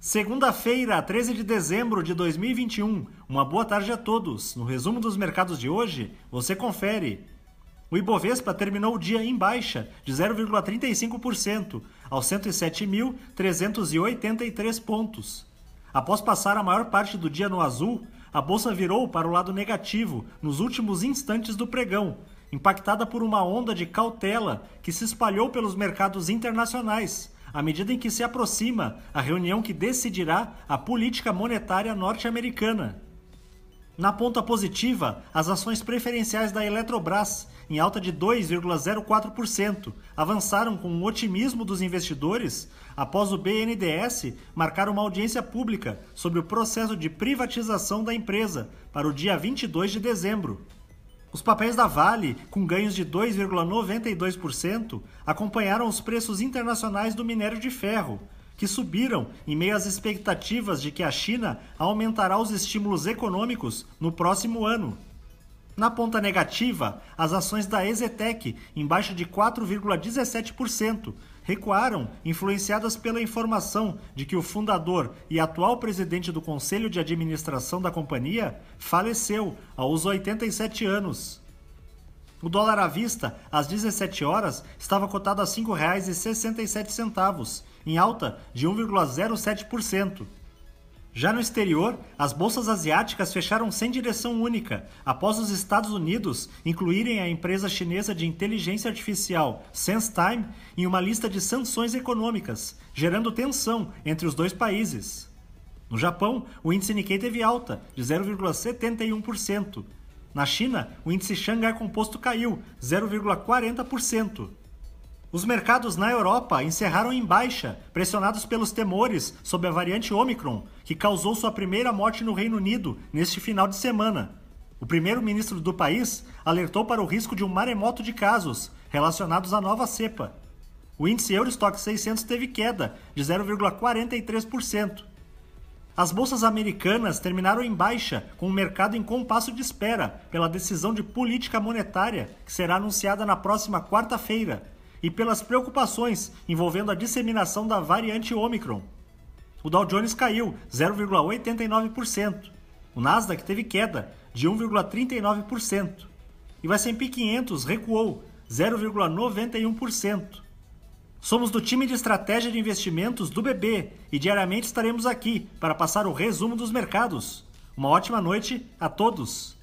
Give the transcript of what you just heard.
Segunda-feira, 13 de dezembro de 2021. Uma boa tarde a todos. No resumo dos mercados de hoje, você confere. O Ibovespa terminou o dia em baixa de 0,35%, aos 107.383 pontos. Após passar a maior parte do dia no azul, a bolsa virou para o lado negativo nos últimos instantes do pregão, impactada por uma onda de cautela que se espalhou pelos mercados internacionais à medida em que se aproxima a reunião que decidirá a política monetária norte-americana. Na ponta positiva, as ações preferenciais da Eletrobras, em alta de 2,04%, avançaram com o otimismo dos investidores após o BNDES marcar uma audiência pública sobre o processo de privatização da empresa para o dia 22 de dezembro. Os papéis da Vale, com ganhos de 2,92%, acompanharam os preços internacionais do minério de ferro, que subiram em meio às expectativas de que a China aumentará os estímulos econômicos no próximo ano. Na ponta negativa, as ações da Exetec, em baixa de 4,17%, recuaram, influenciadas pela informação de que o fundador e atual presidente do conselho de administração da companhia faleceu aos 87 anos. O dólar à vista, às 17 horas, estava cotado a R$ 5,67, em alta de 1,07%. Já no exterior, as bolsas asiáticas fecharam sem direção única, após os Estados Unidos incluírem a empresa chinesa de inteligência artificial SenseTime em uma lista de sanções econômicas, gerando tensão entre os dois países. No Japão, o índice Nikkei teve alta, de 0,71%. Na China, o índice Xangai Composto caiu, 0,40%. Os mercados na Europa encerraram em baixa, pressionados pelos temores sobre a variante Omicron, que causou sua primeira morte no Reino Unido neste final de semana. O primeiro-ministro do país alertou para o risco de um maremoto de casos relacionados à nova cepa. O índice Eurostock 600 teve queda de 0,43%. As bolsas americanas terminaram em baixa, com o mercado em compasso de espera pela decisão de política monetária que será anunciada na próxima quarta-feira e pelas preocupações envolvendo a disseminação da variante Omicron. O Dow Jones caiu 0,89%. O Nasdaq teve queda de 1,39%. E o S&P 500 recuou 0,91%. Somos do time de estratégia de investimentos do BB e diariamente estaremos aqui para passar o resumo dos mercados. Uma ótima noite a todos!